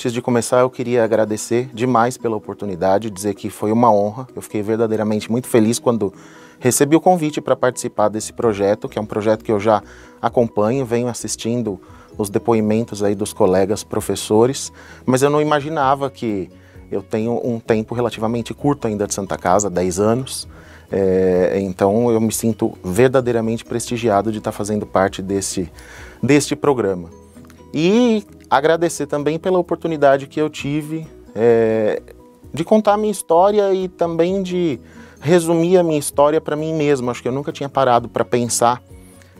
Antes de começar, eu queria agradecer demais pela oportunidade, dizer que foi uma honra. Eu fiquei verdadeiramente muito feliz quando recebi o convite para participar desse projeto, que é um projeto que eu já acompanho, venho assistindo os depoimentos aí dos colegas professores, mas eu não imaginava que eu tenho um tempo relativamente curto ainda de Santa Casa, 10 anos, é, então eu me sinto verdadeiramente prestigiado de estar fazendo parte desse, deste programa. E agradecer também pela oportunidade que eu tive é, de contar a minha história e também de resumir a minha história para mim mesmo. Acho que eu nunca tinha parado para pensar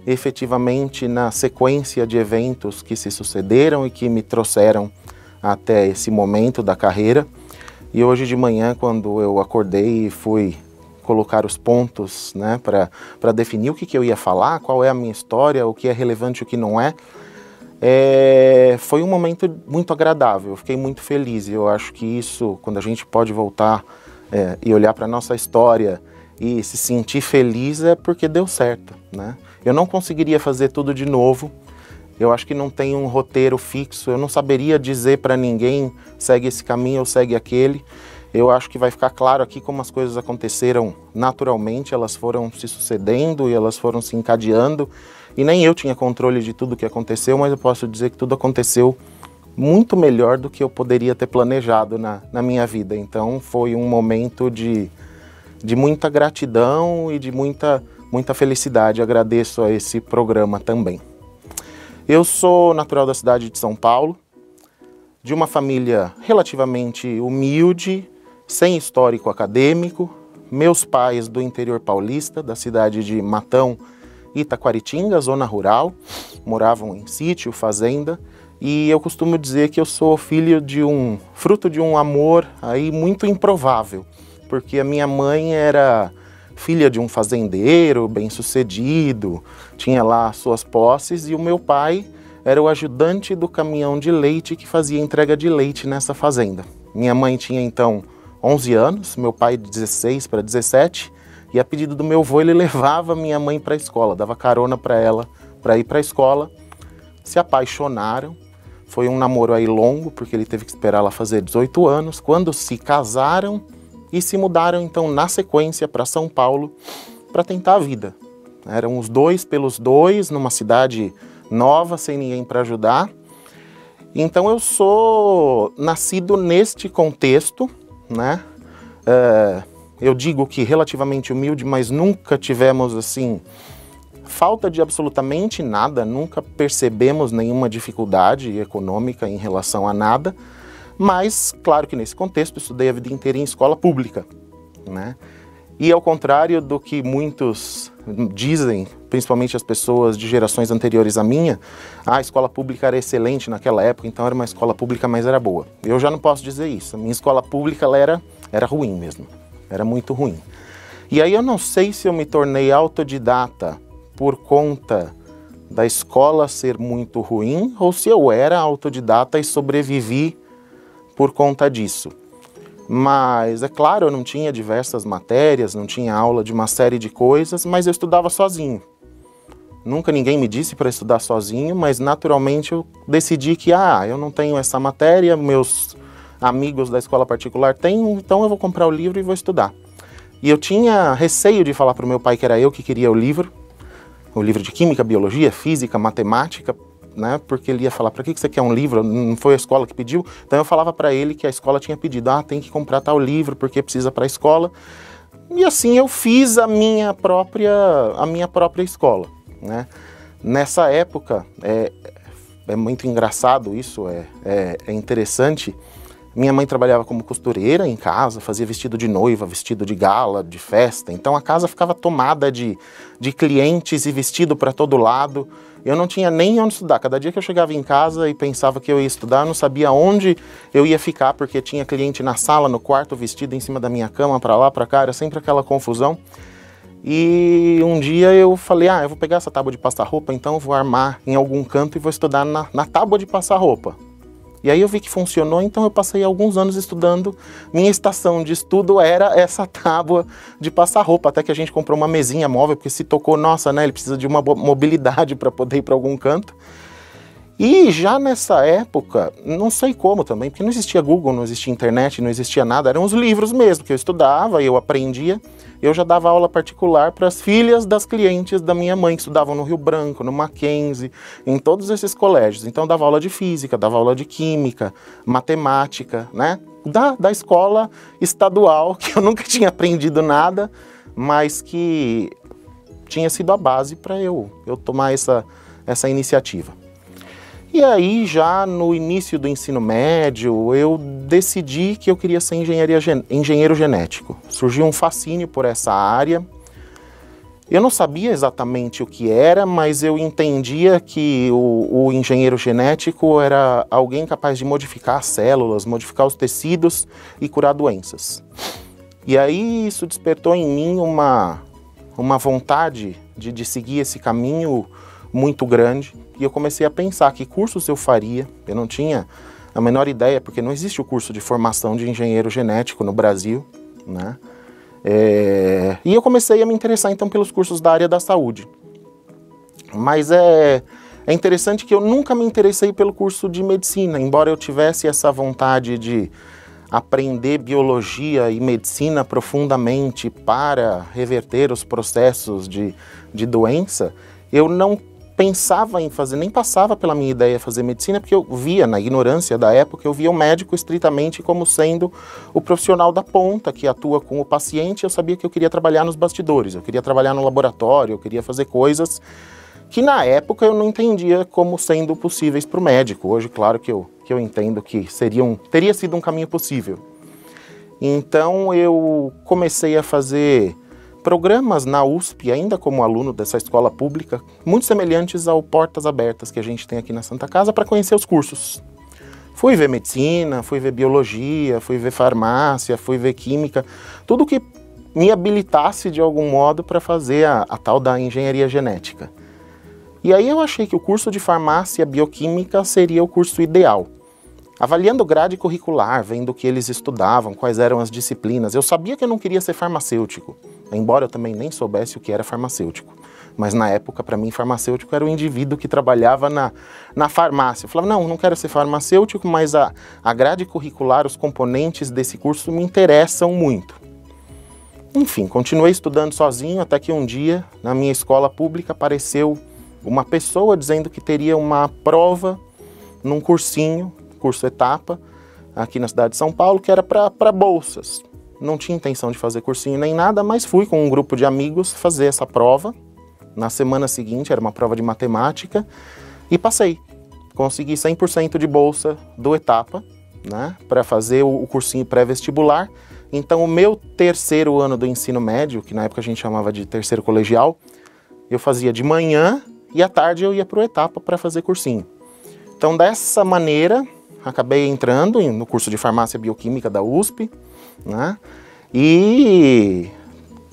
efetivamente na sequência de eventos que se sucederam e que me trouxeram até esse momento da carreira. E hoje de manhã, quando eu acordei e fui colocar os pontos né, para definir o que, que eu ia falar, qual é a minha história, o que é relevante e o que não é, é, foi um momento muito agradável, eu fiquei muito feliz. Eu acho que isso, quando a gente pode voltar é, e olhar para a nossa história e se sentir feliz, é porque deu certo. Né? Eu não conseguiria fazer tudo de novo, eu acho que não tem um roteiro fixo, eu não saberia dizer para ninguém segue esse caminho ou segue aquele. Eu acho que vai ficar claro aqui como as coisas aconteceram naturalmente, elas foram se sucedendo e elas foram se encadeando. E nem eu tinha controle de tudo que aconteceu, mas eu posso dizer que tudo aconteceu muito melhor do que eu poderia ter planejado na, na minha vida. Então foi um momento de, de muita gratidão e de muita, muita felicidade. Agradeço a esse programa também. Eu sou natural da cidade de São Paulo, de uma família relativamente humilde, sem histórico acadêmico. Meus pais do interior paulista, da cidade de Matão Itaquaritinga, zona rural, moravam em sítio, fazenda, e eu costumo dizer que eu sou filho de um fruto de um amor aí muito improvável, porque a minha mãe era filha de um fazendeiro bem-sucedido, tinha lá suas posses e o meu pai era o ajudante do caminhão de leite que fazia entrega de leite nessa fazenda. Minha mãe tinha então 11 anos, meu pai 16 para 17, e a pedido do meu avô ele levava minha mãe para a escola, dava carona para ela para ir para a escola. Se apaixonaram, foi um namoro aí longo, porque ele teve que esperar ela fazer 18 anos. Quando se casaram, e se mudaram então na sequência para São Paulo para tentar a vida. Eram os dois pelos dois, numa cidade nova, sem ninguém para ajudar. Então eu sou nascido neste contexto, né? É, eu digo que relativamente humilde, mas nunca tivemos assim falta de absolutamente nada, nunca percebemos nenhuma dificuldade econômica em relação a nada. Mas, claro que nesse contexto, estudei a vida inteira em escola pública, né? E ao contrário do que muitos dizem, principalmente as pessoas de gerações anteriores à minha, a escola pública era excelente naquela época, então era uma escola pública, mas era boa. Eu já não posso dizer isso. A minha escola pública era, era ruim mesmo. Era muito ruim. E aí eu não sei se eu me tornei autodidata por conta da escola ser muito ruim ou se eu era autodidata e sobrevivi por conta disso. Mas é claro, eu não tinha diversas matérias, não tinha aula de uma série de coisas, mas eu estudava sozinho. Nunca ninguém me disse para estudar sozinho, mas naturalmente eu decidi que ah, eu não tenho essa matéria, meus amigos da escola particular têm, então eu vou comprar o livro e vou estudar. E eu tinha receio de falar para o meu pai que era eu que queria o livro, o livro de química, biologia, física, matemática, né? Porque ele ia falar: para que você quer um livro? Não foi a escola que pediu? Então eu falava para ele que a escola tinha pedido: ah, tem que comprar tal livro porque precisa para a escola. E assim eu fiz a minha própria, a minha própria escola, né? Nessa época, é, é muito engraçado isso, é, é, é interessante. Minha mãe trabalhava como costureira em casa, fazia vestido de noiva, vestido de gala, de festa. Então a casa ficava tomada de, de clientes e vestido para todo lado. Eu não tinha nem onde estudar. Cada dia que eu chegava em casa e pensava que eu ia estudar, eu não sabia onde eu ia ficar, porque tinha cliente na sala, no quarto, vestido em cima da minha cama, para lá, para cá, era sempre aquela confusão. E um dia eu falei: ah, eu vou pegar essa tábua de passar roupa, então eu vou armar em algum canto e vou estudar na, na tábua de passar roupa. E aí eu vi que funcionou, então eu passei alguns anos estudando. Minha estação de estudo era essa tábua de passar roupa, até que a gente comprou uma mesinha móvel, porque se tocou, nossa, né, ele precisa de uma mobilidade para poder ir para algum canto. E já nessa época, não sei como também, porque não existia Google, não existia internet, não existia nada, eram os livros mesmo que eu estudava, eu aprendia. Eu já dava aula particular para as filhas das clientes da minha mãe, que estudavam no Rio Branco, no Mackenzie, em todos esses colégios. Então dava aula de física, dava aula de química, matemática, né? Da, da escola estadual, que eu nunca tinha aprendido nada, mas que tinha sido a base para eu, eu tomar essa, essa iniciativa. E aí, já no início do ensino médio, eu decidi que eu queria ser engenharia, engenheiro genético. Surgiu um fascínio por essa área. Eu não sabia exatamente o que era, mas eu entendia que o, o engenheiro genético era alguém capaz de modificar as células, modificar os tecidos e curar doenças. E aí isso despertou em mim uma, uma vontade de, de seguir esse caminho muito grande e eu comecei a pensar que cursos eu faria. Eu não tinha a menor ideia, porque não existe o curso de formação de engenheiro genético no Brasil, né? É... E eu comecei a me interessar então pelos cursos da área da saúde. Mas é, é interessante que eu nunca me interessei pelo curso de medicina, embora eu tivesse essa vontade de aprender biologia e medicina profundamente para reverter os processos de, de doença, eu não pensava em fazer, nem passava pela minha ideia fazer medicina, porque eu via, na ignorância da época, eu via o médico estritamente como sendo o profissional da ponta que atua com o paciente. Eu sabia que eu queria trabalhar nos bastidores, eu queria trabalhar no laboratório, eu queria fazer coisas que na época eu não entendia como sendo possíveis para o médico. Hoje, claro que eu, que eu entendo que seria um, teria sido um caminho possível. Então eu comecei a fazer programas na USP, ainda como aluno dessa escola pública, muito semelhantes ao Portas Abertas que a gente tem aqui na Santa Casa para conhecer os cursos. Fui ver medicina, fui ver biologia, fui ver farmácia, fui ver química, tudo que me habilitasse de algum modo para fazer a, a tal da engenharia genética. E aí eu achei que o curso de farmácia bioquímica seria o curso ideal. Avaliando grade curricular, vendo o que eles estudavam, quais eram as disciplinas, eu sabia que eu não queria ser farmacêutico, embora eu também nem soubesse o que era farmacêutico. Mas na época, para mim, farmacêutico era o indivíduo que trabalhava na, na farmácia. Eu falava, não, não quero ser farmacêutico, mas a, a grade curricular, os componentes desse curso me interessam muito. Enfim, continuei estudando sozinho até que um dia, na minha escola pública, apareceu uma pessoa dizendo que teria uma prova num cursinho curso etapa aqui na cidade de São Paulo, que era para bolsas. Não tinha intenção de fazer cursinho nem nada, mas fui com um grupo de amigos fazer essa prova. Na semana seguinte, era uma prova de matemática, e passei. Consegui 100% de bolsa do etapa, né, para fazer o, o cursinho pré-vestibular. Então, o meu terceiro ano do ensino médio, que na época a gente chamava de terceiro colegial, eu fazia de manhã e à tarde eu ia para o etapa para fazer cursinho. Então, dessa maneira, acabei entrando no curso de farmácia bioquímica da USP, né? E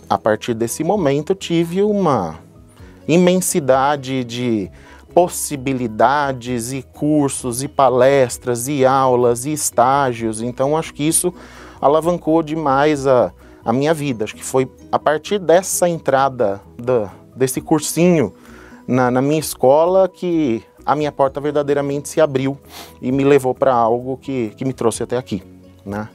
a partir desse momento tive uma imensidade de possibilidades e cursos e palestras e aulas e estágios. Então acho que isso alavancou demais a, a minha vida. Acho que foi a partir dessa entrada da, desse cursinho na, na minha escola que a minha porta verdadeiramente se abriu e me levou para algo que, que me trouxe até aqui, né?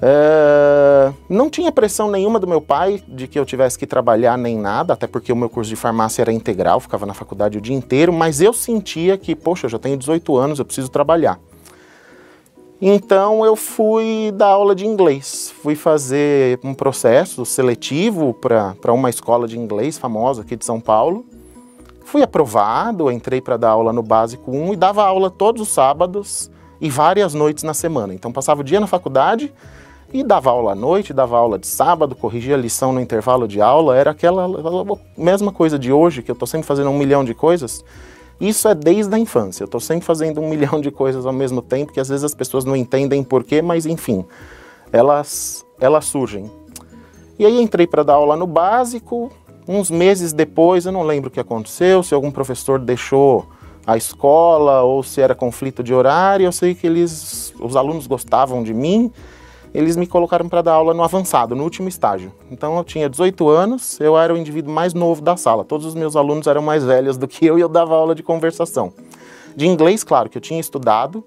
É, não tinha pressão nenhuma do meu pai de que eu tivesse que trabalhar nem nada, até porque o meu curso de farmácia era integral, ficava na faculdade o dia inteiro, mas eu sentia que, poxa, eu já tenho 18 anos, eu preciso trabalhar. Então eu fui dar aula de inglês, fui fazer um processo seletivo para uma escola de inglês famosa aqui de São Paulo, Fui aprovado, entrei para dar aula no Básico 1 e dava aula todos os sábados e várias noites na semana. Então passava o dia na faculdade e dava aula à noite, dava aula de sábado, corrigia a lição no intervalo de aula. Era aquela mesma coisa de hoje, que eu estou sempre fazendo um milhão de coisas. Isso é desde a infância. Eu estou sempre fazendo um milhão de coisas ao mesmo tempo, que às vezes as pessoas não entendem porquê, mas enfim, elas, elas surgem. E aí entrei para dar aula no básico, Uns meses depois, eu não lembro o que aconteceu, se algum professor deixou a escola ou se era conflito de horário. Eu sei que eles, os alunos gostavam de mim, eles me colocaram para dar aula no avançado, no último estágio. Então eu tinha 18 anos, eu era o indivíduo mais novo da sala. Todos os meus alunos eram mais velhos do que eu e eu dava aula de conversação. De inglês, claro, que eu tinha estudado,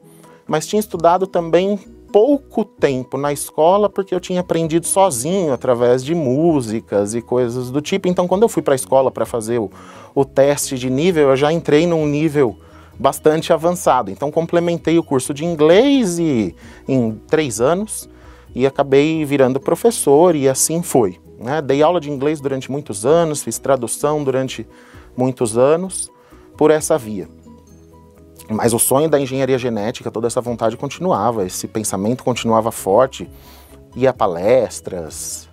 mas tinha estudado também pouco tempo na escola porque eu tinha aprendido sozinho através de músicas e coisas do tipo. Então, quando eu fui para a escola para fazer o, o teste de nível, eu já entrei num nível bastante avançado. Então, complementei o curso de inglês e, em três anos e acabei virando professor e assim foi. Né? Dei aula de inglês durante muitos anos, fiz tradução durante muitos anos por essa via. Mas o sonho da engenharia genética, toda essa vontade continuava, esse pensamento continuava forte. Ia palestras,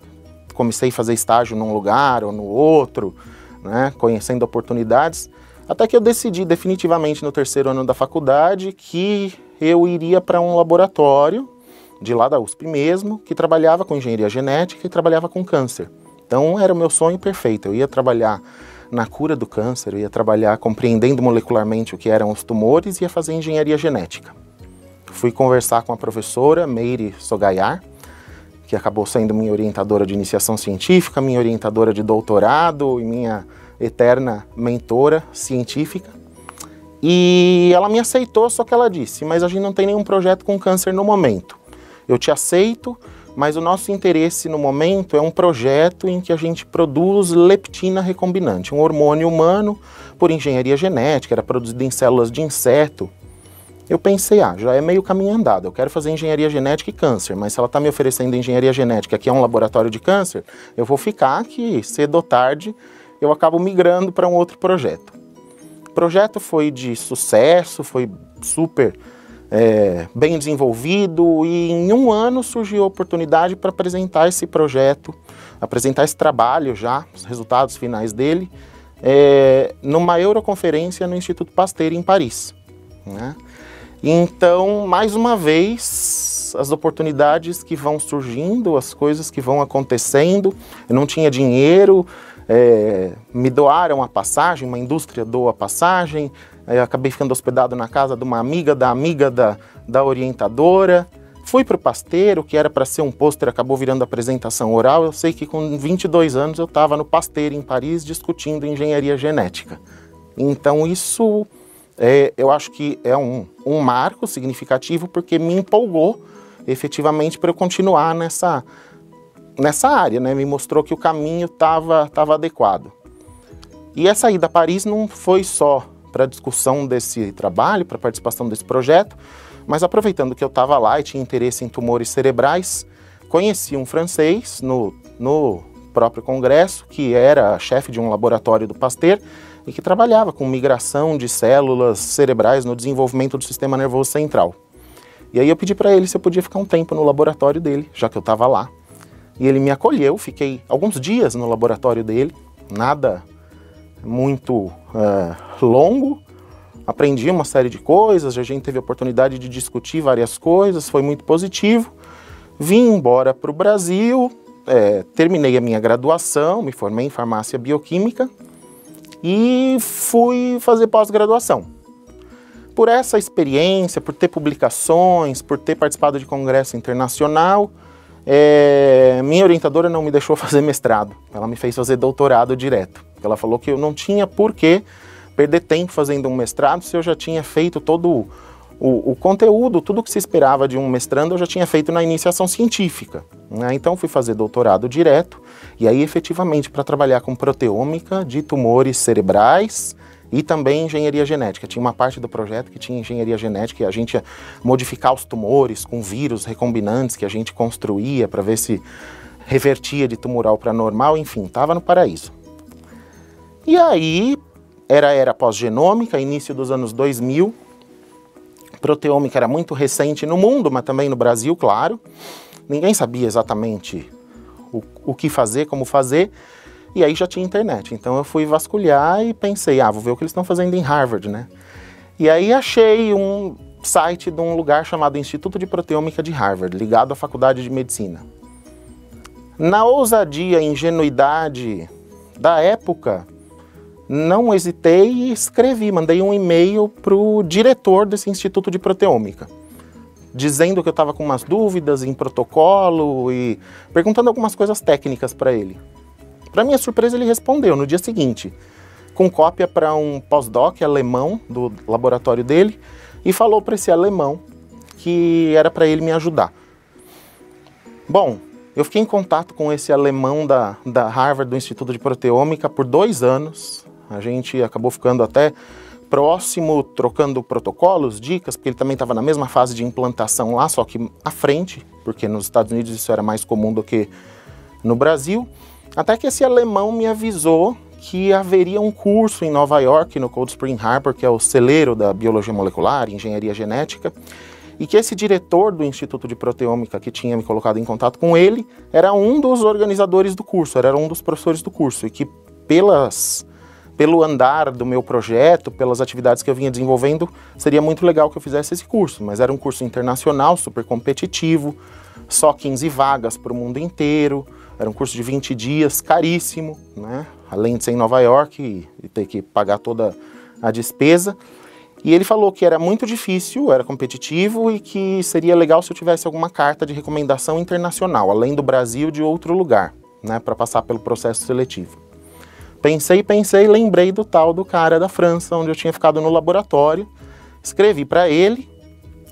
comecei a fazer estágio num lugar ou no outro, né, conhecendo oportunidades, até que eu decidi definitivamente no terceiro ano da faculdade que eu iria para um laboratório de lá da USP mesmo, que trabalhava com engenharia genética e trabalhava com câncer. Então era o meu sonho perfeito. Eu ia trabalhar na cura do câncer, eu ia trabalhar compreendendo molecularmente o que eram os tumores e ia fazer engenharia genética. Fui conversar com a professora Meire Sogayar, que acabou sendo minha orientadora de iniciação científica, minha orientadora de doutorado e minha eterna mentora científica. E ela me aceitou, só que ela disse: Mas a gente não tem nenhum projeto com câncer no momento. Eu te aceito, mas o nosso interesse no momento é um projeto em que a gente produz leptina recombinante, um hormônio humano por engenharia genética, era produzido em células de inseto. Eu pensei, ah, já é meio caminho andado, eu quero fazer engenharia genética e câncer, mas se ela está me oferecendo engenharia genética, que é um laboratório de câncer, eu vou ficar aqui, cedo ou tarde, eu acabo migrando para um outro projeto. O projeto foi de sucesso, foi super é, bem desenvolvido e em um ano surgiu a oportunidade para apresentar esse projeto, apresentar esse trabalho já, os resultados finais dele, é, numa Euroconferência no Instituto Pasteur em Paris. Né? Então, mais uma vez, as oportunidades que vão surgindo, as coisas que vão acontecendo, eu não tinha dinheiro, é, me doaram a passagem, uma indústria doa a passagem, eu acabei ficando hospedado na casa de uma amiga da amiga da, da orientadora. Fui para o pasteiro, que era para ser um pôster, acabou virando apresentação oral. Eu sei que com 22 anos eu estava no pasteiro em Paris discutindo engenharia genética. Então isso é, eu acho que é um, um marco significativo porque me empolgou efetivamente para eu continuar nessa, nessa área, né? Me mostrou que o caminho estava tava adequado. E essa ida a Paris não foi só para a discussão desse trabalho, para a participação desse projeto, mas aproveitando que eu estava lá e tinha interesse em tumores cerebrais, conheci um francês no, no próprio congresso, que era chefe de um laboratório do Pasteur e que trabalhava com migração de células cerebrais no desenvolvimento do sistema nervoso central. E aí eu pedi para ele se eu podia ficar um tempo no laboratório dele, já que eu estava lá. E ele me acolheu, fiquei alguns dias no laboratório dele, nada muito uh, longo, aprendi uma série de coisas, a gente teve a oportunidade de discutir várias coisas, foi muito positivo. Vim embora para o Brasil, é, terminei a minha graduação, me formei em farmácia bioquímica e fui fazer pós-graduação. Por essa experiência, por ter publicações, por ter participado de congresso internacional, é, minha orientadora não me deixou fazer mestrado, ela me fez fazer doutorado direto. Ela falou que eu não tinha por que perder tempo fazendo um mestrado se eu já tinha feito todo o, o, o conteúdo, tudo que se esperava de um mestrando eu já tinha feito na iniciação científica. Né? Então fui fazer doutorado direto e aí efetivamente para trabalhar com proteômica de tumores cerebrais e também engenharia genética. Tinha uma parte do projeto que tinha engenharia genética e a gente ia modificar os tumores com vírus recombinantes que a gente construía para ver se revertia de tumoral para normal, enfim, estava no paraíso. E aí, era era pós-genômica, início dos anos 2000. Proteômica era muito recente no mundo, mas também no Brasil, claro. Ninguém sabia exatamente o, o que fazer, como fazer. E aí já tinha internet. Então eu fui vasculhar e pensei, ah, vou ver o que eles estão fazendo em Harvard, né? E aí achei um site de um lugar chamado Instituto de Proteômica de Harvard, ligado à Faculdade de Medicina. Na ousadia e ingenuidade da época, não hesitei e escrevi, mandei um e-mail para o diretor desse Instituto de Proteômica, dizendo que eu estava com umas dúvidas em protocolo e perguntando algumas coisas técnicas para ele. Para minha surpresa, ele respondeu no dia seguinte. com cópia para um pós-doc alemão do laboratório dele e falou para esse alemão que era para ele me ajudar. Bom, eu fiquei em contato com esse alemão da, da Harvard, do Instituto de Proteômica, por dois anos. A gente acabou ficando até próximo, trocando protocolos, dicas, porque ele também estava na mesma fase de implantação lá, só que à frente, porque nos Estados Unidos isso era mais comum do que no Brasil. Até que esse alemão me avisou que haveria um curso em Nova York, no Cold Spring Harbor, que é o celeiro da biologia molecular, engenharia genética, e que esse diretor do Instituto de Proteômica que tinha me colocado em contato com ele era um dos organizadores do curso, era um dos professores do curso, e que pelas pelo andar do meu projeto, pelas atividades que eu vinha desenvolvendo, seria muito legal que eu fizesse esse curso, mas era um curso internacional, super competitivo, só 15 vagas para o mundo inteiro, era um curso de 20 dias, caríssimo, né? além de ser em Nova York e, ter que pagar toda a despesa. E ele falou que era muito difícil, era competitivo e que seria legal se eu tivesse alguma carta de recomendação internacional, além do Brasil, de outro lugar, né, para passar pelo processo seletivo. Pensei, pensei, lembrei do tal do cara da França, onde eu tinha ficado no laboratório, escrevi para ele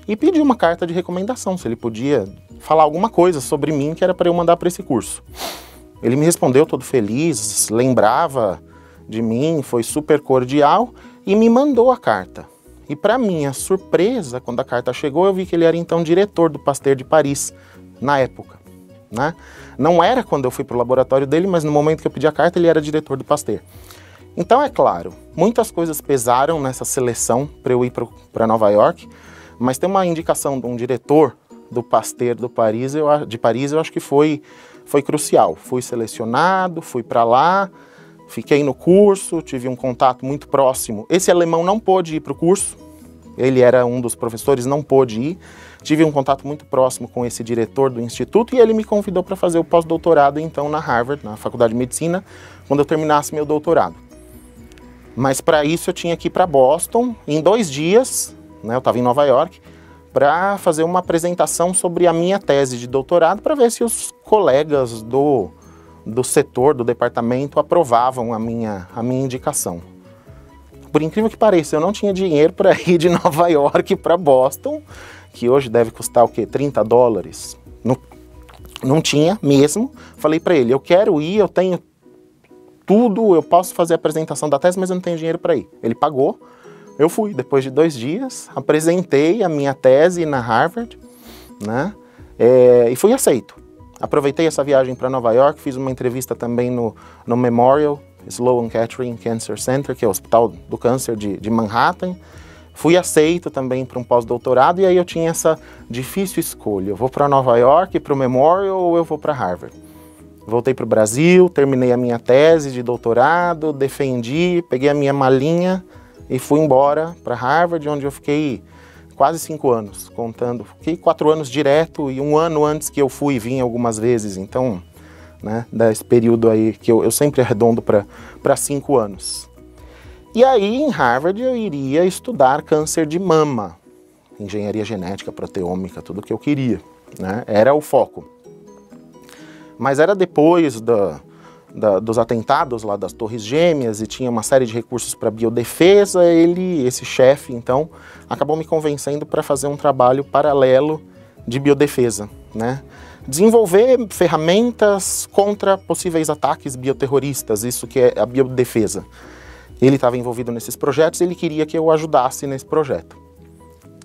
e pedi uma carta de recomendação, se ele podia falar alguma coisa sobre mim que era para eu mandar para esse curso. Ele me respondeu todo feliz, lembrava de mim, foi super cordial e me mandou a carta. E para minha surpresa, quando a carta chegou, eu vi que ele era então diretor do Pasteur de Paris, na época. Né? Não era quando eu fui para o laboratório dele, mas no momento que eu pedi a carta, ele era diretor do Pasteur. Então, é claro, muitas coisas pesaram nessa seleção para eu ir para Nova York, mas tem uma indicação de um diretor do Pasteur do Paris, eu, de Paris, eu acho que foi, foi crucial. Fui selecionado, fui para lá, Fiquei no curso, tive um contato muito próximo. Esse alemão não pôde ir para o curso, ele era um dos professores, não pôde ir. Tive um contato muito próximo com esse diretor do instituto e ele me convidou para fazer o pós-doutorado então na Harvard, na Faculdade de Medicina, quando eu terminasse meu doutorado. Mas para isso eu tinha que ir para Boston em dois dias, né, eu estava em Nova York, para fazer uma apresentação sobre a minha tese de doutorado para ver se os colegas do do setor, do departamento, aprovavam a minha, a minha indicação. Por incrível que pareça, eu não tinha dinheiro para ir de Nova York para Boston, que hoje deve custar o quê? 30 dólares. Não, não tinha mesmo. Falei para ele, eu quero ir, eu tenho tudo, eu posso fazer a apresentação da tese, mas eu não tenho dinheiro para ir. Ele pagou, eu fui. Depois de dois dias, apresentei a minha tese na Harvard, né? É, e fui aceito. Aproveitei essa viagem para Nova York, fiz uma entrevista também no, no Memorial Sloan Kettering Cancer Center, que é o Hospital do Câncer de, de Manhattan. Fui aceito também para um pós-doutorado e aí eu tinha essa difícil escolha. Eu vou para Nova York, para o Memorial ou eu vou para Harvard? Voltei para o Brasil, terminei a minha tese de doutorado, defendi, peguei a minha malinha e fui embora para Harvard, onde eu fiquei quase cinco anos, contando. Fiquei quatro anos direto e um ano antes que eu fui e vim algumas vezes. Então, né, desse período aí que eu, eu sempre arredondo para cinco anos. E aí, em Harvard, eu iria estudar câncer de mama, engenharia genética, proteômica, tudo que eu queria. Né? Era o foco. Mas era depois da, da, dos atentados lá das Torres Gêmeas e tinha uma série de recursos para biodefesa, ele, esse chefe, então, acabou me convencendo para fazer um trabalho paralelo de biodefesa, né? Desenvolver ferramentas contra possíveis ataques bioterroristas, isso que é a biodefesa. Ele estava envolvido nesses projetos, ele queria que eu ajudasse nesse projeto.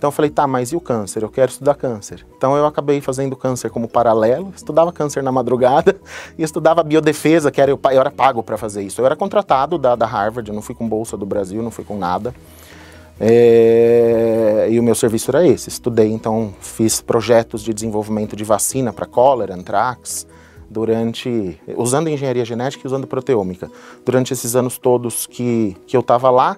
Então eu falei, tá, mas e o câncer? Eu quero estudar câncer. Então eu acabei fazendo câncer como paralelo, estudava câncer na madrugada e estudava biodefesa, que era, eu, eu era pago para fazer isso. Eu era contratado da, da Harvard, eu não fui com bolsa do Brasil, não fui com nada. É, e o meu serviço era esse. Estudei, então fiz projetos de desenvolvimento de vacina para cólera, antrax, durante usando engenharia genética e usando proteômica. Durante esses anos todos que, que eu estava lá,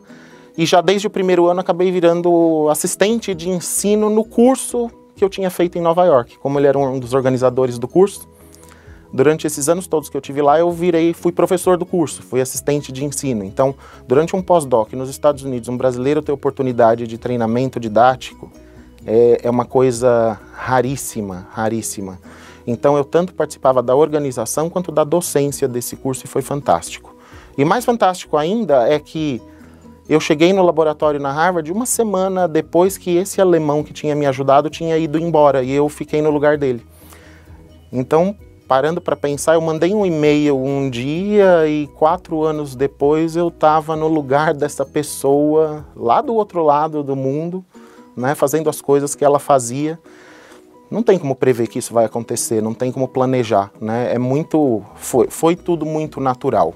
e já desde o primeiro ano acabei virando assistente de ensino no curso que eu tinha feito em Nova York. Como ele era um dos organizadores do curso, durante esses anos todos que eu tive lá, eu virei, fui professor do curso, fui assistente de ensino. Então, durante um pós-doc nos Estados Unidos, um brasileiro ter oportunidade de treinamento didático é, é uma coisa raríssima, raríssima. Então, eu tanto participava da organização quanto da docência desse curso e foi fantástico. E mais fantástico ainda é que eu cheguei no laboratório na Harvard uma semana depois que esse alemão que tinha me ajudado tinha ido embora e eu fiquei no lugar dele. Então, parando para pensar, eu mandei um e-mail um dia e quatro anos depois eu estava no lugar dessa pessoa lá do outro lado do mundo, né, fazendo as coisas que ela fazia. Não tem como prever que isso vai acontecer, não tem como planejar, né? É muito, foi, foi tudo muito natural.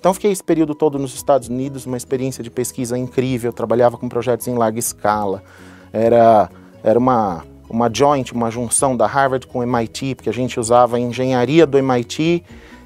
Então fiquei esse período todo nos Estados Unidos, uma experiência de pesquisa incrível, trabalhava com projetos em larga escala. Era, era uma, uma joint, uma junção da Harvard com o MIT, porque a gente usava a engenharia do MIT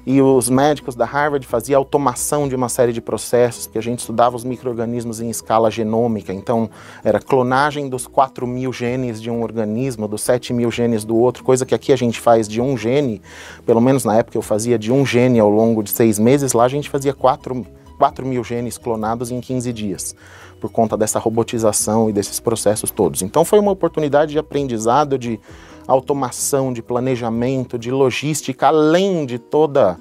e os médicos da Harvard faziam automação de uma série de processos, que a gente estudava os micro-organismos em escala genômica, então era clonagem dos 4 mil genes de um organismo, dos 7 mil genes do outro, coisa que aqui a gente faz de um gene, pelo menos na época eu fazia de um gene ao longo de seis meses, lá a gente fazia 4, 4 mil genes clonados em 15 dias, por conta dessa robotização e desses processos todos. Então foi uma oportunidade de aprendizado, de automação, de planejamento, de logística, além de toda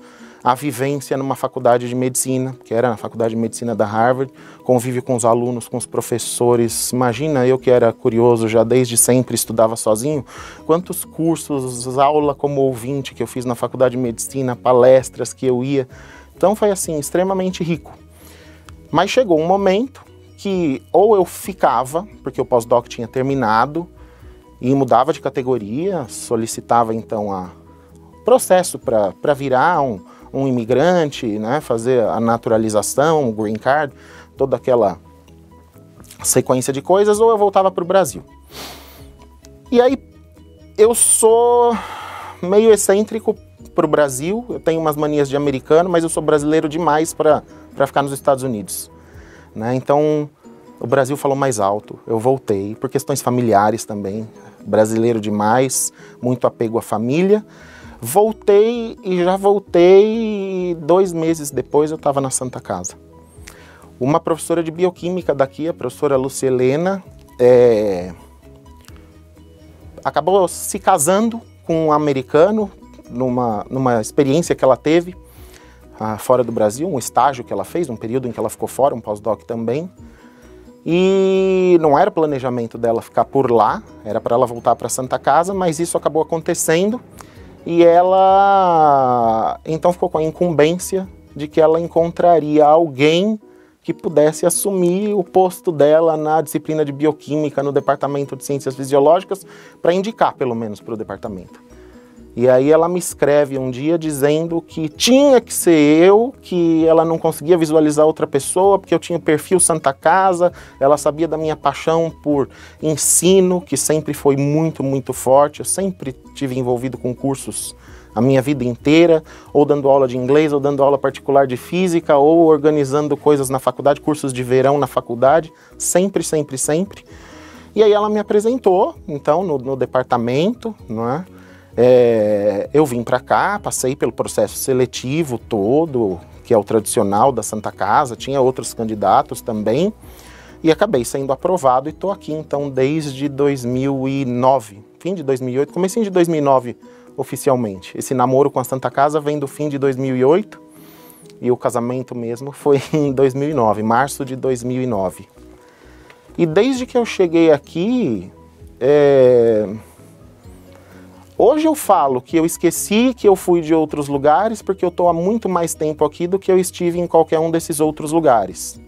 a vivência numa faculdade de medicina, que era na faculdade de medicina da Harvard, convívio com os alunos, com os professores. Imagina eu que era curioso já desde sempre, estudava sozinho, quantos cursos, aula como ouvinte que eu fiz na faculdade de medicina, palestras que eu ia. Então foi assim, extremamente rico. Mas chegou um momento que ou eu ficava, porque o pós-doc tinha terminado, e mudava de categoria, solicitava então a processo para virar um, um imigrante, né, fazer a naturalização, o green card, toda aquela sequência de coisas, ou eu voltava para o Brasil. E aí eu sou meio excêntrico para o Brasil, eu tenho umas manias de americano, mas eu sou brasileiro demais para ficar nos Estados Unidos. Né? Então o Brasil falou mais alto, eu voltei, por questões familiares também brasileiro demais, muito apego à família. Voltei e já voltei dois meses depois eu estava na Santa Casa. Uma professora de bioquímica daqui, a professora Lucelena, é, acabou se casando com um americano numa, numa experiência que ela teve ah, fora do Brasil, um estágio que ela fez, um período em que ela ficou fora, um pós-doc também. E não era planejamento dela ficar por lá, era para ela voltar para Santa Casa, mas isso acabou acontecendo e ela então ficou com a incumbência de que ela encontraria alguém que pudesse assumir o posto dela na disciplina de bioquímica no departamento de ciências fisiológicas para indicar pelo menos para o departamento. E aí ela me escreve um dia dizendo que tinha que ser eu, que ela não conseguia visualizar outra pessoa, porque eu tinha o perfil Santa Casa, ela sabia da minha paixão por ensino, que sempre foi muito, muito forte. Eu sempre tive envolvido com cursos a minha vida inteira, ou dando aula de inglês, ou dando aula particular de física, ou organizando coisas na faculdade, cursos de verão na faculdade, sempre, sempre, sempre. E aí ela me apresentou, então, no, no departamento, não é? É, eu vim para cá, passei pelo processo seletivo todo, que é o tradicional da Santa Casa, tinha outros candidatos também, e acabei sendo aprovado e estou aqui então desde 2009, fim de 2008, comecei de 2009 oficialmente. Esse namoro com a Santa Casa vem do fim de 2008 e o casamento mesmo foi em 2009, março de 2009. E desde que eu cheguei aqui, é, Hoje eu falo que eu esqueci que eu fui de outros lugares porque eu estou há muito mais tempo aqui do que eu estive em qualquer um desses outros lugares.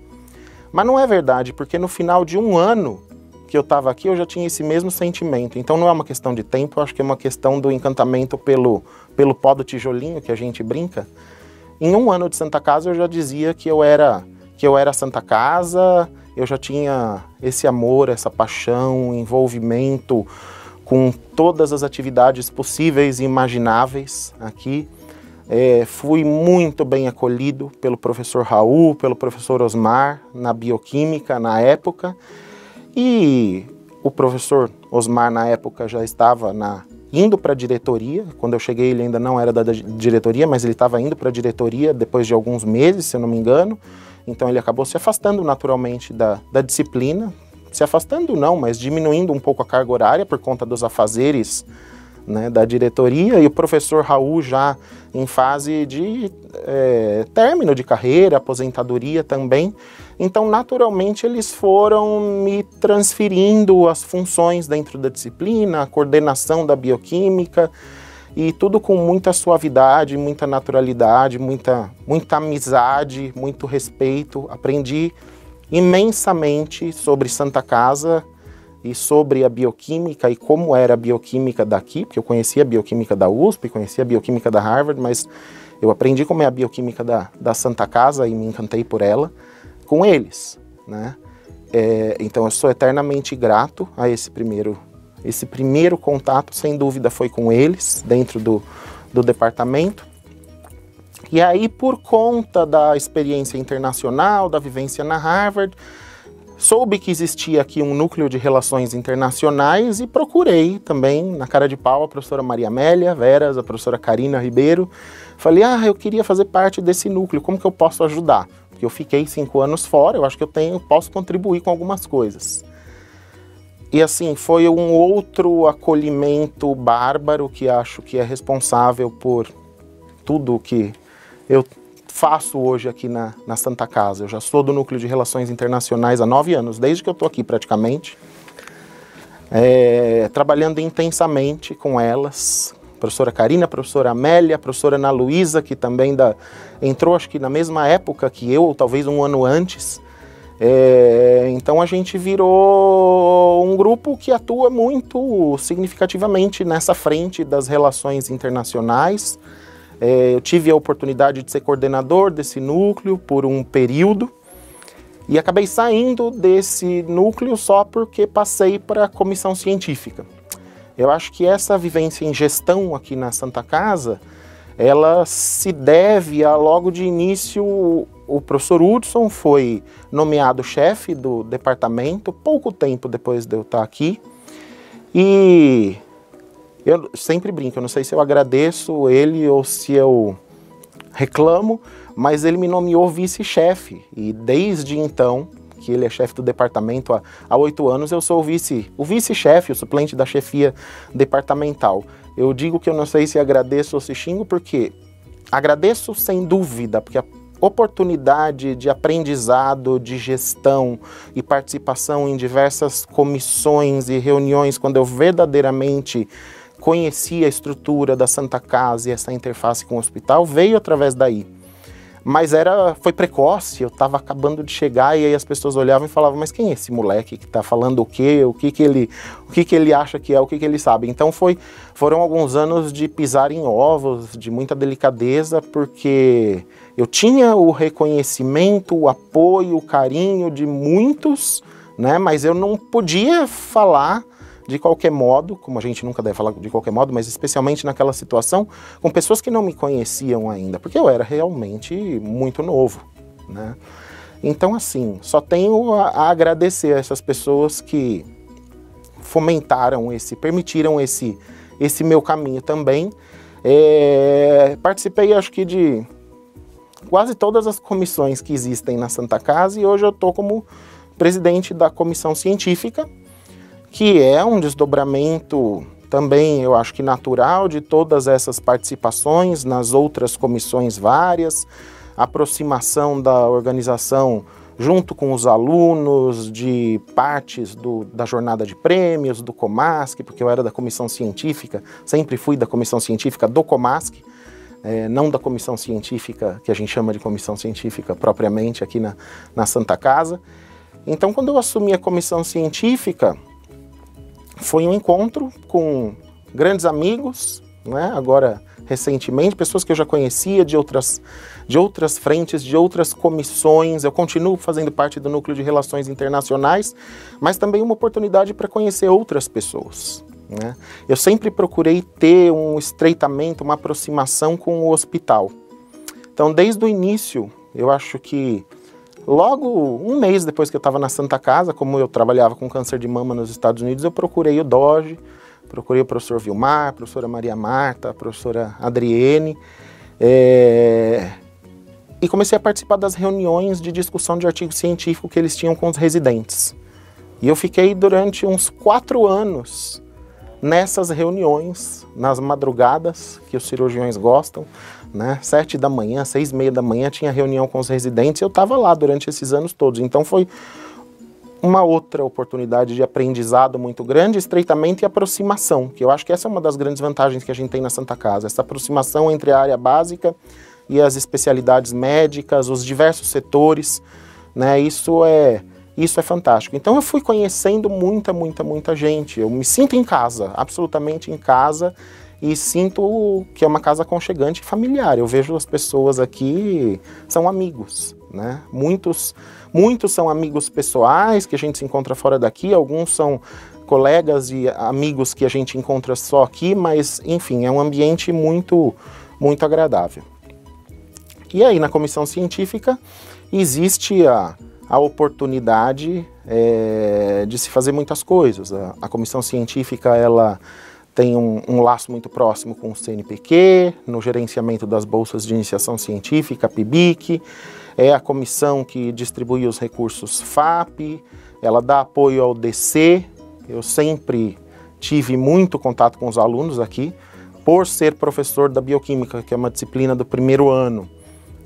Mas não é verdade, porque no final de um ano que eu estava aqui eu já tinha esse mesmo sentimento. Então não é uma questão de tempo, eu acho que é uma questão do encantamento pelo, pelo pó do tijolinho que a gente brinca. Em um ano de Santa Casa eu já dizia que eu era que eu era Santa Casa, eu já tinha esse amor, essa paixão, envolvimento com todas as atividades possíveis e imagináveis aqui. É, fui muito bem acolhido pelo professor Raul, pelo professor Osmar na bioquímica na época. E o professor Osmar na época já estava na, indo para a diretoria. Quando eu cheguei ele ainda não era da diretoria, mas ele estava indo para a diretoria depois de alguns meses, se eu não me engano. Então ele acabou se afastando naturalmente da, da disciplina, se afastando não, mas diminuindo um pouco a carga horária por conta dos afazeres né, da diretoria e o professor Raul já em fase de é, término de carreira, aposentadoria também. Então, naturalmente, eles foram me transferindo as funções dentro da disciplina, a coordenação da bioquímica e tudo com muita suavidade, muita naturalidade, muita, muita amizade, muito respeito. Aprendi imensamente sobre Santa Casa e sobre a bioquímica e como era a bioquímica daqui, porque eu conhecia a bioquímica da USP, conhecia a bioquímica da Harvard, mas eu aprendi como é a bioquímica da, da Santa Casa e me encantei por ela com eles, né? É, então eu sou eternamente grato a esse primeiro, esse primeiro contato, sem dúvida foi com eles, dentro do, do departamento. E aí, por conta da experiência internacional, da vivência na Harvard, soube que existia aqui um núcleo de relações internacionais e procurei também, na cara de pau, a professora Maria Amélia Veras, a professora Karina Ribeiro. Falei, ah, eu queria fazer parte desse núcleo, como que eu posso ajudar? Porque eu fiquei cinco anos fora, eu acho que eu tenho, posso contribuir com algumas coisas. E assim, foi um outro acolhimento bárbaro que acho que é responsável por tudo que eu faço hoje aqui na, na Santa Casa. Eu já sou do Núcleo de Relações Internacionais há nove anos, desde que eu estou aqui praticamente. É, trabalhando intensamente com elas, professora Karina, professora Amélia, professora Ana Luísa, que também da, entrou acho que na mesma época que eu, ou talvez um ano antes. É, então a gente virou um grupo que atua muito significativamente nessa frente das relações internacionais, é, eu tive a oportunidade de ser coordenador desse núcleo por um período e acabei saindo desse núcleo só porque passei para a comissão científica. Eu acho que essa vivência em gestão aqui na Santa Casa, ela se deve a logo de início o professor Hudson foi nomeado chefe do departamento pouco tempo depois de eu estar aqui e eu sempre brinco, eu não sei se eu agradeço ele ou se eu reclamo, mas ele me nomeou vice-chefe e desde então que ele é chefe do departamento há oito anos, eu sou o vice, o vice-chefe, o suplente da chefia departamental. Eu digo que eu não sei se agradeço ou se xingo, porque agradeço sem dúvida, porque a oportunidade de aprendizado, de gestão e participação em diversas comissões e reuniões, quando eu verdadeiramente conhecia a estrutura da Santa Casa e essa interface com o hospital, veio através daí. Mas era, foi precoce, eu estava acabando de chegar e aí as pessoas olhavam e falavam, mas quem é esse moleque que está falando o quê? O que que ele, o que que ele acha que é, o que que ele sabe? Então foi, foram alguns anos de pisar em ovos, de muita delicadeza, porque eu tinha o reconhecimento, o apoio, o carinho de muitos, né? Mas eu não podia falar de qualquer modo, como a gente nunca deve falar de qualquer modo, mas especialmente naquela situação, com pessoas que não me conheciam ainda, porque eu era realmente muito novo, né? Então, assim, só tenho a, agradecer a essas pessoas que fomentaram esse, permitiram esse, esse meu caminho também. É, participei, acho que, de quase todas as comissões que existem na Santa Casa e hoje eu estou como presidente da comissão científica, que é um desdobramento também, eu acho que natural, de todas essas participações nas outras comissões várias, aproximação da organização junto com os alunos de partes do, da jornada de prêmios, do Comasc, porque eu era da comissão científica, sempre fui da comissão científica do Comasc, é, não da comissão científica, que a gente chama de comissão científica propriamente aqui na, na Santa Casa. Então, quando eu assumi a comissão científica, foi um encontro com grandes amigos, né? agora recentemente, pessoas que eu já conhecia de outras, de outras frentes, de outras comissões. Eu continuo fazendo parte do núcleo de relações internacionais, mas também uma oportunidade para conhecer outras pessoas. Né? Eu sempre procurei ter um estreitamento, uma aproximação com o hospital. Então, desde o início, eu acho que Logo, um mês depois que eu estava na Santa Casa, como eu trabalhava com câncer de mama nos Estados Unidos, eu procurei o Doge, procurei o professor Vilmar, a professora Maria Marta, a professora Adriene, é... e comecei a participar das reuniões de discussão de artigo científico que eles tinham com os residentes. E eu fiquei durante uns quatro anos nessas reuniões, nas madrugadas que os cirurgiões gostam, né? Sete da manhã, seis e meia da manhã tinha reunião com os residentes. Eu estava lá durante esses anos todos. Então foi uma outra oportunidade de aprendizado muito grande, estreitamento e aproximação, que eu acho que essa é uma das grandes vantagens que a gente tem na Santa Casa, essa aproximação entre a área básica e as especialidades médicas, os diversos setores, né? Isso é isso é fantástico. Então eu fui conhecendo muita, muita, muita gente. Eu me sinto em casa, absolutamente em casa e sinto que é uma casa aconchegante e familiar. Eu vejo as pessoas aqui são amigos, né? Muitos, muitos são amigos pessoais que a gente se encontra fora daqui, alguns são colegas e amigos que a gente encontra só aqui, mas enfim, é um ambiente muito, muito agradável. E aí na comissão científica existe a a oportunidade é, de se fazer muitas coisas. A, a comissão científica ela tem um, um, laço muito próximo com o CNPq, no gerenciamento das bolsas de iniciação científica, PIBIC, é a comissão que distribui os recursos FAP, ela dá apoio ao DC, eu sempre tive muito contato com os alunos aqui, por ser professor da bioquímica, que é uma disciplina do primeiro ano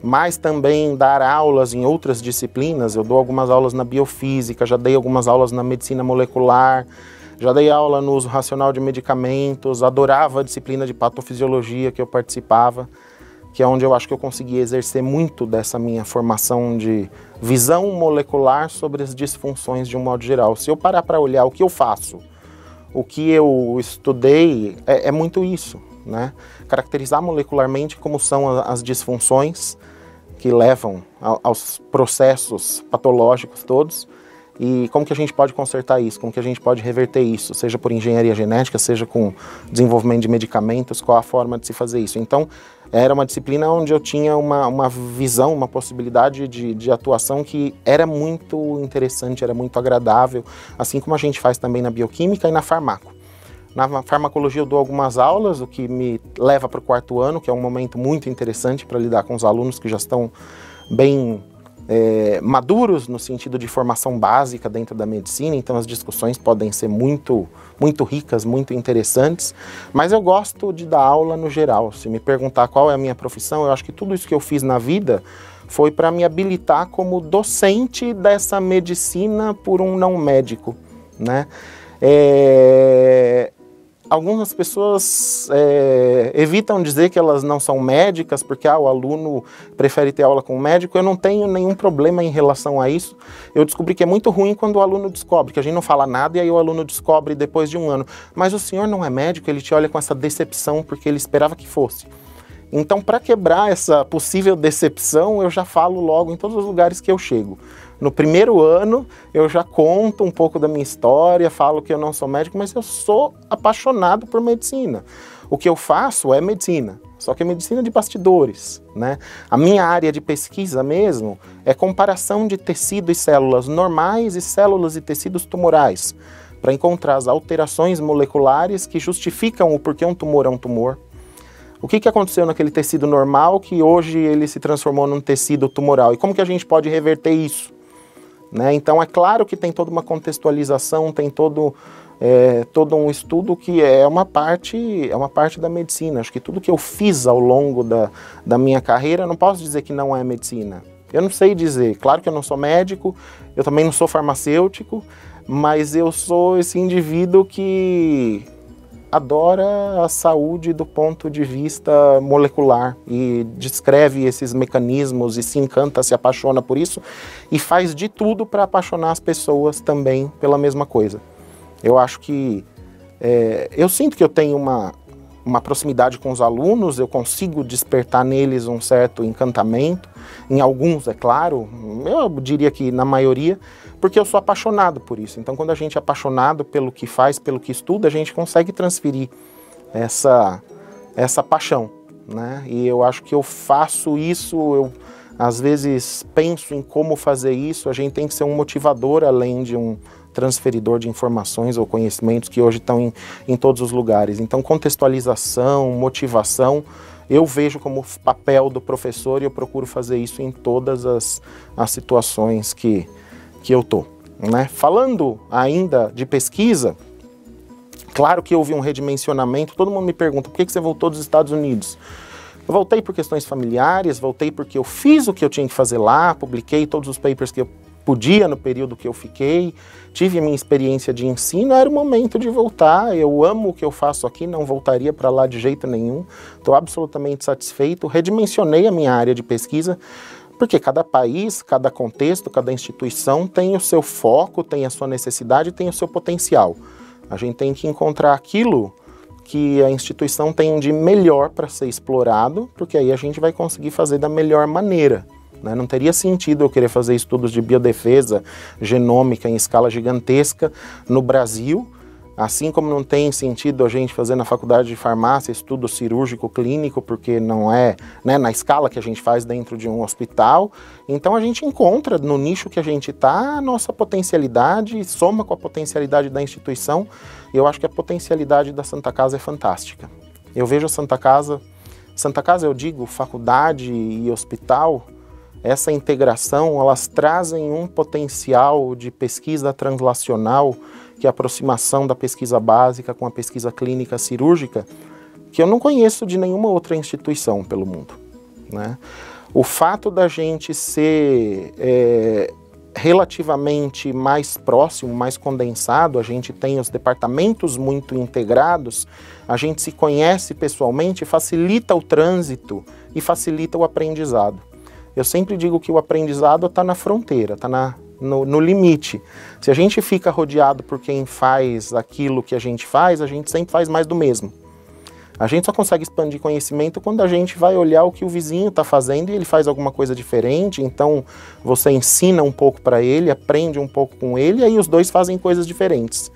mas também dar aulas em outras disciplinas. Eu dou algumas aulas na biofísica, já dei algumas aulas na medicina molecular, já dei aula no uso racional de medicamentos, adorava a disciplina de patofisiologia que eu participava, que é onde eu acho que eu consegui exercer muito dessa minha formação de visão molecular sobre as disfunções de um modo geral. Se eu parar para olhar o que eu faço, o que eu estudei, é, é muito isso, né? Caracterizar molecularmente como são as disfunções, que levam aos processos patológicos todos e como que a gente pode consertar isso, como que a gente pode reverter isso, seja por engenharia genética, seja com desenvolvimento de medicamentos, qual a forma de se fazer isso. Então, era uma disciplina onde eu tinha uma, uma visão, uma possibilidade de, de atuação que era muito interessante, era muito agradável, assim como a gente faz também na bioquímica e na farmaco. Na farmacologia eu dou algumas aulas, o que me leva para o quarto ano, que é um momento muito interessante para lidar com os alunos que já estão bem é, maduros no sentido de formação básica dentro da medicina, então as discussões podem ser muito, muito ricas, muito interessantes, mas eu gosto de dar aula no geral. Se me perguntar qual é a minha profissão, eu acho que tudo isso que eu fiz na vida foi para me habilitar como docente dessa medicina por um não médico, né? É, algumas pessoas é, evitam dizer que elas não são médicas porque ah, o aluno prefere ter aula com o médico. Eu não tenho nenhum problema em relação a isso. Eu descobri que é muito ruim quando o aluno descobre, que a gente não fala nada e aí o aluno descobre depois de um ano. Mas o senhor não é médico, ele te olha com essa decepção porque ele esperava que fosse. Então, para quebrar essa possível decepção, eu já falo logo em todos os lugares que eu chego. No primeiro ano, eu já conto um pouco da minha história, falo que eu não sou médico, mas eu sou apaixonado por medicina. O que eu faço é medicina, só que é medicina de bastidores, né? A minha área de pesquisa mesmo é comparação de tecido e células normais e células e tecidos tumorais, para encontrar as alterações moleculares que justificam o porquê um tumor é um tumor. O que, que aconteceu naquele tecido normal que hoje ele se transformou num tecido tumoral? E como que a gente pode reverter isso? Né? Então é claro que tem toda uma contextualização, tem todo, é, todo um estudo que é uma parte é uma parte da medicina. Acho que tudo que eu fiz ao longo da, da minha carreira, não posso dizer que não é medicina. Eu não sei dizer. Claro que eu não sou médico, eu também não sou farmacêutico, mas eu sou esse indivíduo que adora a saúde do ponto de vista molecular e descreve esses mecanismos e se encanta, se apaixona por isso e faz de tudo para apaixonar as pessoas também pela mesma coisa. Eu acho que é, eu sinto que eu tenho uma, uma proximidade com os alunos, eu consigo despertar neles um certo encantamento, em alguns, é claro, eu diria que na maioria, porque eu sou apaixonado por isso. Então, quando a gente é apaixonado pelo que faz, pelo que estuda, a gente consegue transferir essa, essa paixão. Né? E eu acho que eu faço isso, eu às vezes penso em como fazer isso, a gente tem que ser um motivador além de um transferidor de informações ou conhecimentos que hoje estão em, em todos os lugares. Então, contextualização, motivação, eu vejo como papel do professor e eu procuro fazer isso em todas as, as situações que, que eu tô. Né? Falando ainda de pesquisa, claro que houve um redimensionamento. Todo mundo me pergunta por que, que você voltou dos Estados Unidos? Eu voltei por questões familiares, voltei porque eu fiz o que eu tinha que fazer lá, publiquei todos os papers que eu podia no período que eu fiquei, tive a minha experiência de ensino, era o momento de voltar. Eu amo o que eu faço aqui, não voltaria para lá de jeito nenhum. Estou absolutamente satisfeito. Redimensionei a minha área de pesquisa, porque cada país, cada contexto, cada instituição tem o seu foco, tem a sua necessidade, tem o seu potencial. A gente tem que encontrar aquilo que a instituição tem de melhor para ser explorado, porque aí a gente vai conseguir fazer da melhor maneira. Né? Não teria sentido eu querer fazer estudos de biodefesa genômica em escala gigantesca no Brasil, assim como não tem sentido a gente fazer na faculdade de farmácia estudo cirúrgico clínico, porque não é né, na escala que a gente faz dentro de um hospital. Então a gente encontra no nicho que a gente está a nossa potencialidade, soma com a potencialidade da instituição, e eu acho que a potencialidade da Santa Casa é fantástica. Eu vejo a Santa Casa, Santa Casa eu digo faculdade e hospital, essa integração, elas trazem um potencial de pesquisa translacional, que é a aproximação da pesquisa básica com a pesquisa clínica cirúrgica, que eu não conheço de nenhuma outra instituição pelo mundo. Né? O fato da gente ser é, relativamente mais próximo, mais condensado, a gente tem os departamentos muito integrados, a gente se conhece pessoalmente, facilita o trânsito e facilita o aprendizado. Eu sempre digo que o aprendizado está na fronteira, está no, no, limite. Se a gente fica rodeado por quem faz aquilo que a gente faz, a gente sempre faz mais do mesmo. A gente só consegue expandir conhecimento quando a gente vai olhar o que o vizinho está fazendo e ele faz alguma coisa diferente. Então você ensina um pouco para ele, aprende um pouco com ele, e aí os dois fazem coisas diferentes.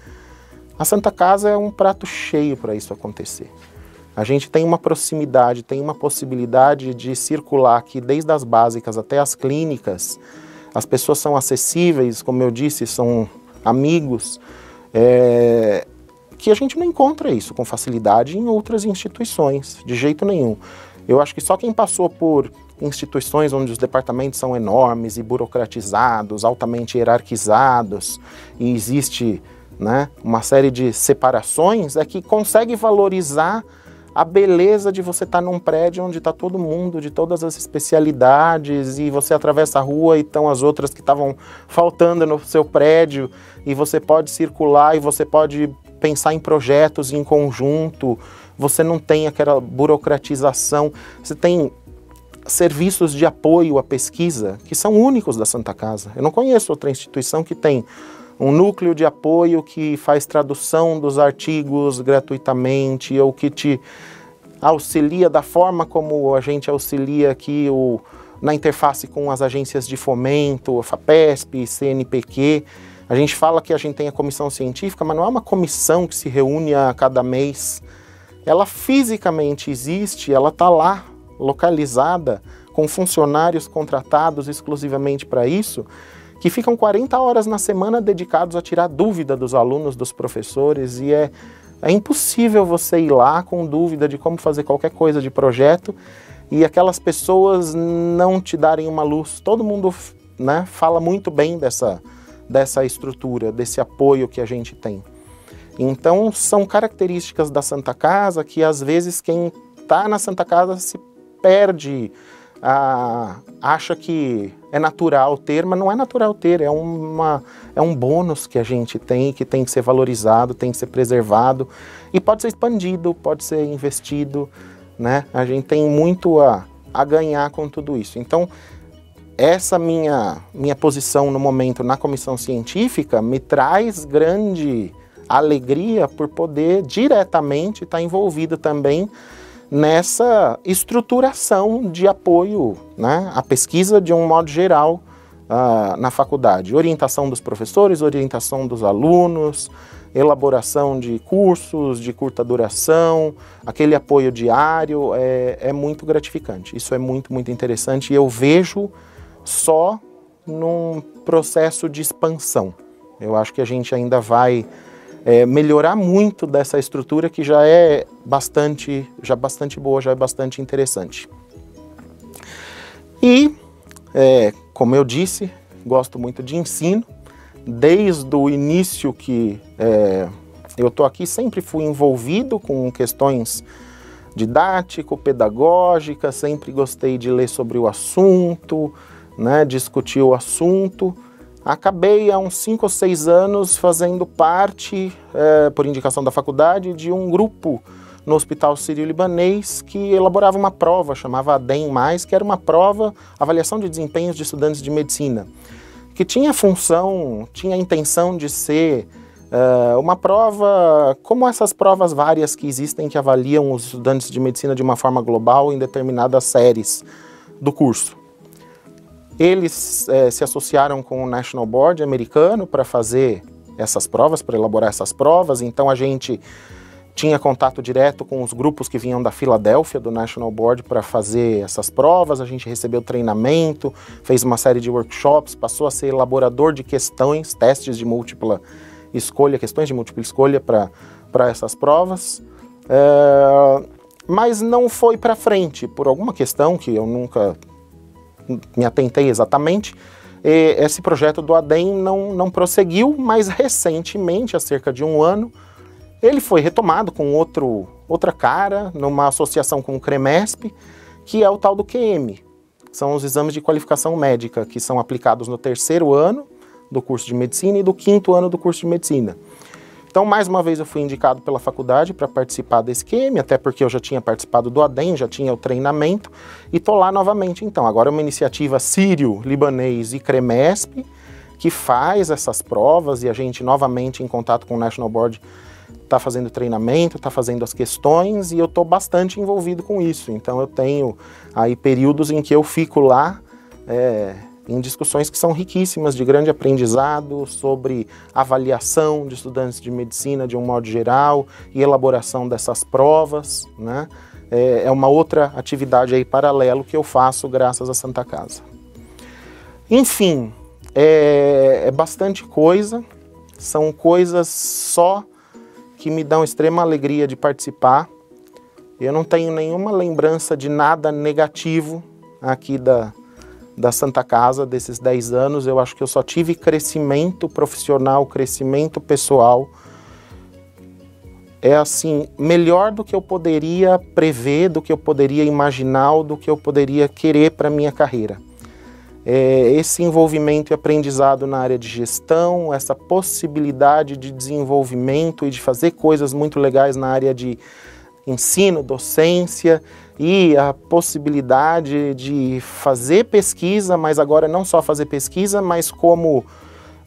A Santa Casa é um prato cheio para isso acontecer. A gente tem uma proximidade, tem uma possibilidade de circular aqui desde as básicas até as clínicas. As pessoas são acessíveis, como eu disse, são amigos. É, que a gente não encontra isso com facilidade em outras instituições, de jeito nenhum. Eu acho que só quem passou por instituições onde os departamentos são enormes e burocratizados, altamente hierarquizados, e existe né, uma série de separações, é que consegue valorizar a beleza de você estar tá num prédio onde está todo mundo, de todas as especialidades, e você atravessa a rua e estão as outras que estavam faltando no seu prédio, e você pode circular e você pode pensar em projetos em conjunto, você não tem aquela burocratização, você tem serviços de apoio à pesquisa que são únicos da Santa Casa. Eu não conheço outra instituição que tem um núcleo de apoio que faz tradução dos artigos gratuitamente ou que te auxilia da forma como a gente auxilia aqui o, na interface com as agências de fomento, a FAPESP, CNPq. A gente fala que a gente tem a comissão científica, mas não é uma comissão que se reúne a cada mês. Ela fisicamente existe, ela está lá, localizada, com funcionários contratados exclusivamente para isso que ficam 40 horas na semana dedicados a tirar dúvida dos alunos, dos professores, e é, é impossível você ir lá com dúvida de como fazer qualquer coisa de projeto e aquelas pessoas não te darem uma luz. Todo mundo né, fala muito bem dessa, dessa estrutura, desse apoio que a gente tem. Então, são características da Santa Casa que às vezes quem está na Santa Casa se perde ah, acha que é natural ter, mas não é natural ter, é, uma, é um bônus que a gente tem, que tem que ser valorizado, tem que ser preservado e pode ser expandido, pode ser investido, né? A gente tem muito a, a ganhar com tudo isso. Então, essa minha, minha posição no momento na comissão científica me traz grande alegria por poder diretamente estar envolvido também nessa estruturação de apoio né, à pesquisa de um modo geral uh, na faculdade. Orientação dos professores, orientação dos alunos, elaboração de cursos de curta duração, aquele apoio diário é, é muito gratificante. Isso é muito, muito interessante e eu vejo só num processo de expansão. Eu acho que a gente ainda vai é, melhorar muito dessa estrutura que já é bastante, já bastante boa, já é bastante interessante. E, é, como eu disse, gosto muito de ensino. Desde o início que é, eu estou aqui, sempre fui envolvido com questões didático-pedagógicas, sempre gostei de ler sobre o assunto, né, discutir o assunto. Acabei há uns 5 ou 6 anos fazendo parte, é, por indicação da faculdade, de um grupo no Hospital Sírio-Libanês que elaborava uma prova, chamava ADEM+, que era uma prova, avaliação de desempenhos de estudantes de medicina, que tinha função, tinha a intenção de ser uh, uma prova como essas provas várias que existem que avaliam os estudantes de medicina de uma forma global em determinadas séries do curso. Eles eh, se associaram com o National Board americano para fazer essas provas, para elaborar essas provas, então a gente tinha contato direto com os grupos que vinham da Filadélfia, do National Board, para fazer essas provas. A gente recebeu treinamento, fez uma série de workshops, passou a ser elaborador de questões, testes de múltipla escolha, questões de múltipla escolha para essas provas. É, mas não foi para frente, por alguma questão que eu nunca me atentei exatamente. esse projeto do ADEM não, não prosseguiu, mas recentemente, há cerca de um ano, ele foi retomado com outro, outra cara, numa associação com o CREMESP, que é o tal do QM. São os exames de qualificação médica que são aplicados no terceiro ano do curso de medicina e do quinto ano do curso de medicina. Então, mais uma vez, eu fui indicado pela faculdade para participar desse QM, até porque eu já tinha participado do ADEM, já tinha o treinamento, e estou lá novamente. Então, agora é uma iniciativa sírio, libanês e CREMESP, que faz essas provas, e a gente novamente em contato com o National Board está fazendo treinamento, está fazendo as questões e eu estou bastante envolvido com isso. Então eu tenho aí períodos em que eu fico lá é, em discussões que são riquíssimas, de grande aprendizado sobre avaliação de estudantes de medicina de um modo geral e elaboração dessas provas, né? É, é uma outra atividade aí paralelo que eu faço graças à Santa Casa. Enfim, é, é bastante coisa, são coisas só que me dão extrema alegria de participar. Eu não tenho nenhuma lembrança de nada negativo aqui da, da Santa Casa desses 10 anos. Eu acho que eu só tive crescimento profissional, crescimento pessoal. É assim, melhor do que eu poderia prever, do que eu poderia imaginar, do que eu poderia querer para minha carreira é, esse envolvimento e aprendizado na área de gestão, essa possibilidade de desenvolvimento e de fazer coisas muito legais na área de ensino, docência e a possibilidade de fazer pesquisa, mas agora não só fazer pesquisa, mas como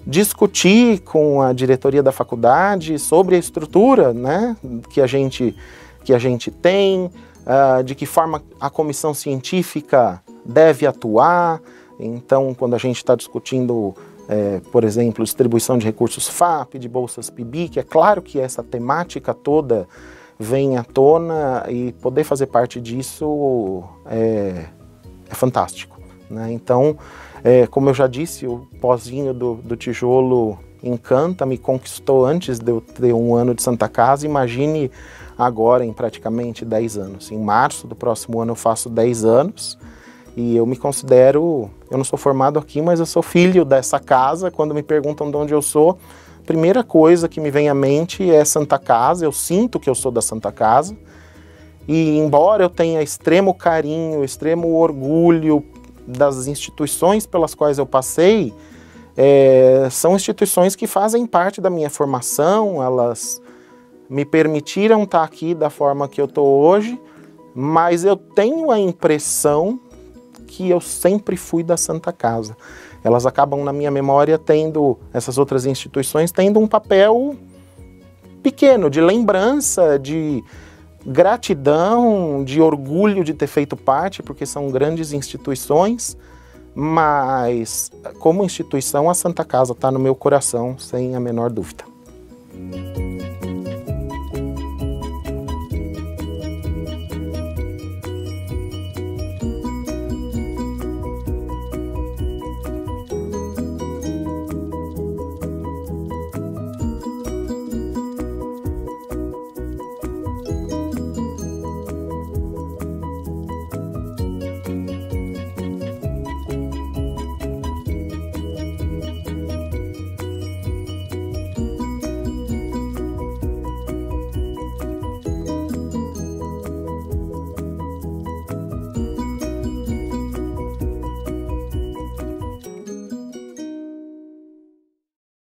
discutir com a diretoria da faculdade sobre a estrutura né, que, a gente, que a gente tem, uh, de que forma a comissão científica deve atuar, então, quando a gente está discutindo, é, por exemplo, distribuição de recursos FAP, de bolsas PIBIC, é claro que essa temática toda vem à tona e poder fazer parte disso é, é fantástico. Né? Então, é, como eu já disse, o pozinho do, do tijolo encanta, me conquistou antes de eu ter um ano de Santa Casa. Imagine agora em praticamente 10 anos. Em março do próximo ano eu faço 10 anos. E eu me considero, eu não sou formado aqui, mas eu sou filho dessa casa. Quando me perguntam de onde eu sou, primeira coisa que me vem à mente é Santa Casa. Eu sinto que eu sou da Santa Casa. E embora eu tenha extremo carinho, extremo orgulho das instituições pelas quais eu passei, é, são instituições que fazem parte da minha formação, elas me permitiram estar aqui da forma que eu estou hoje, mas eu tenho a impressão que eu sempre fui da Santa Casa. Elas acabam, na minha memória, tendo, essas outras instituições, tendo um papel pequeno, de lembrança, de gratidão, de orgulho de ter feito parte, porque são grandes instituições, mas como instituição, a Santa Casa está no meu coração, sem a menor dúvida.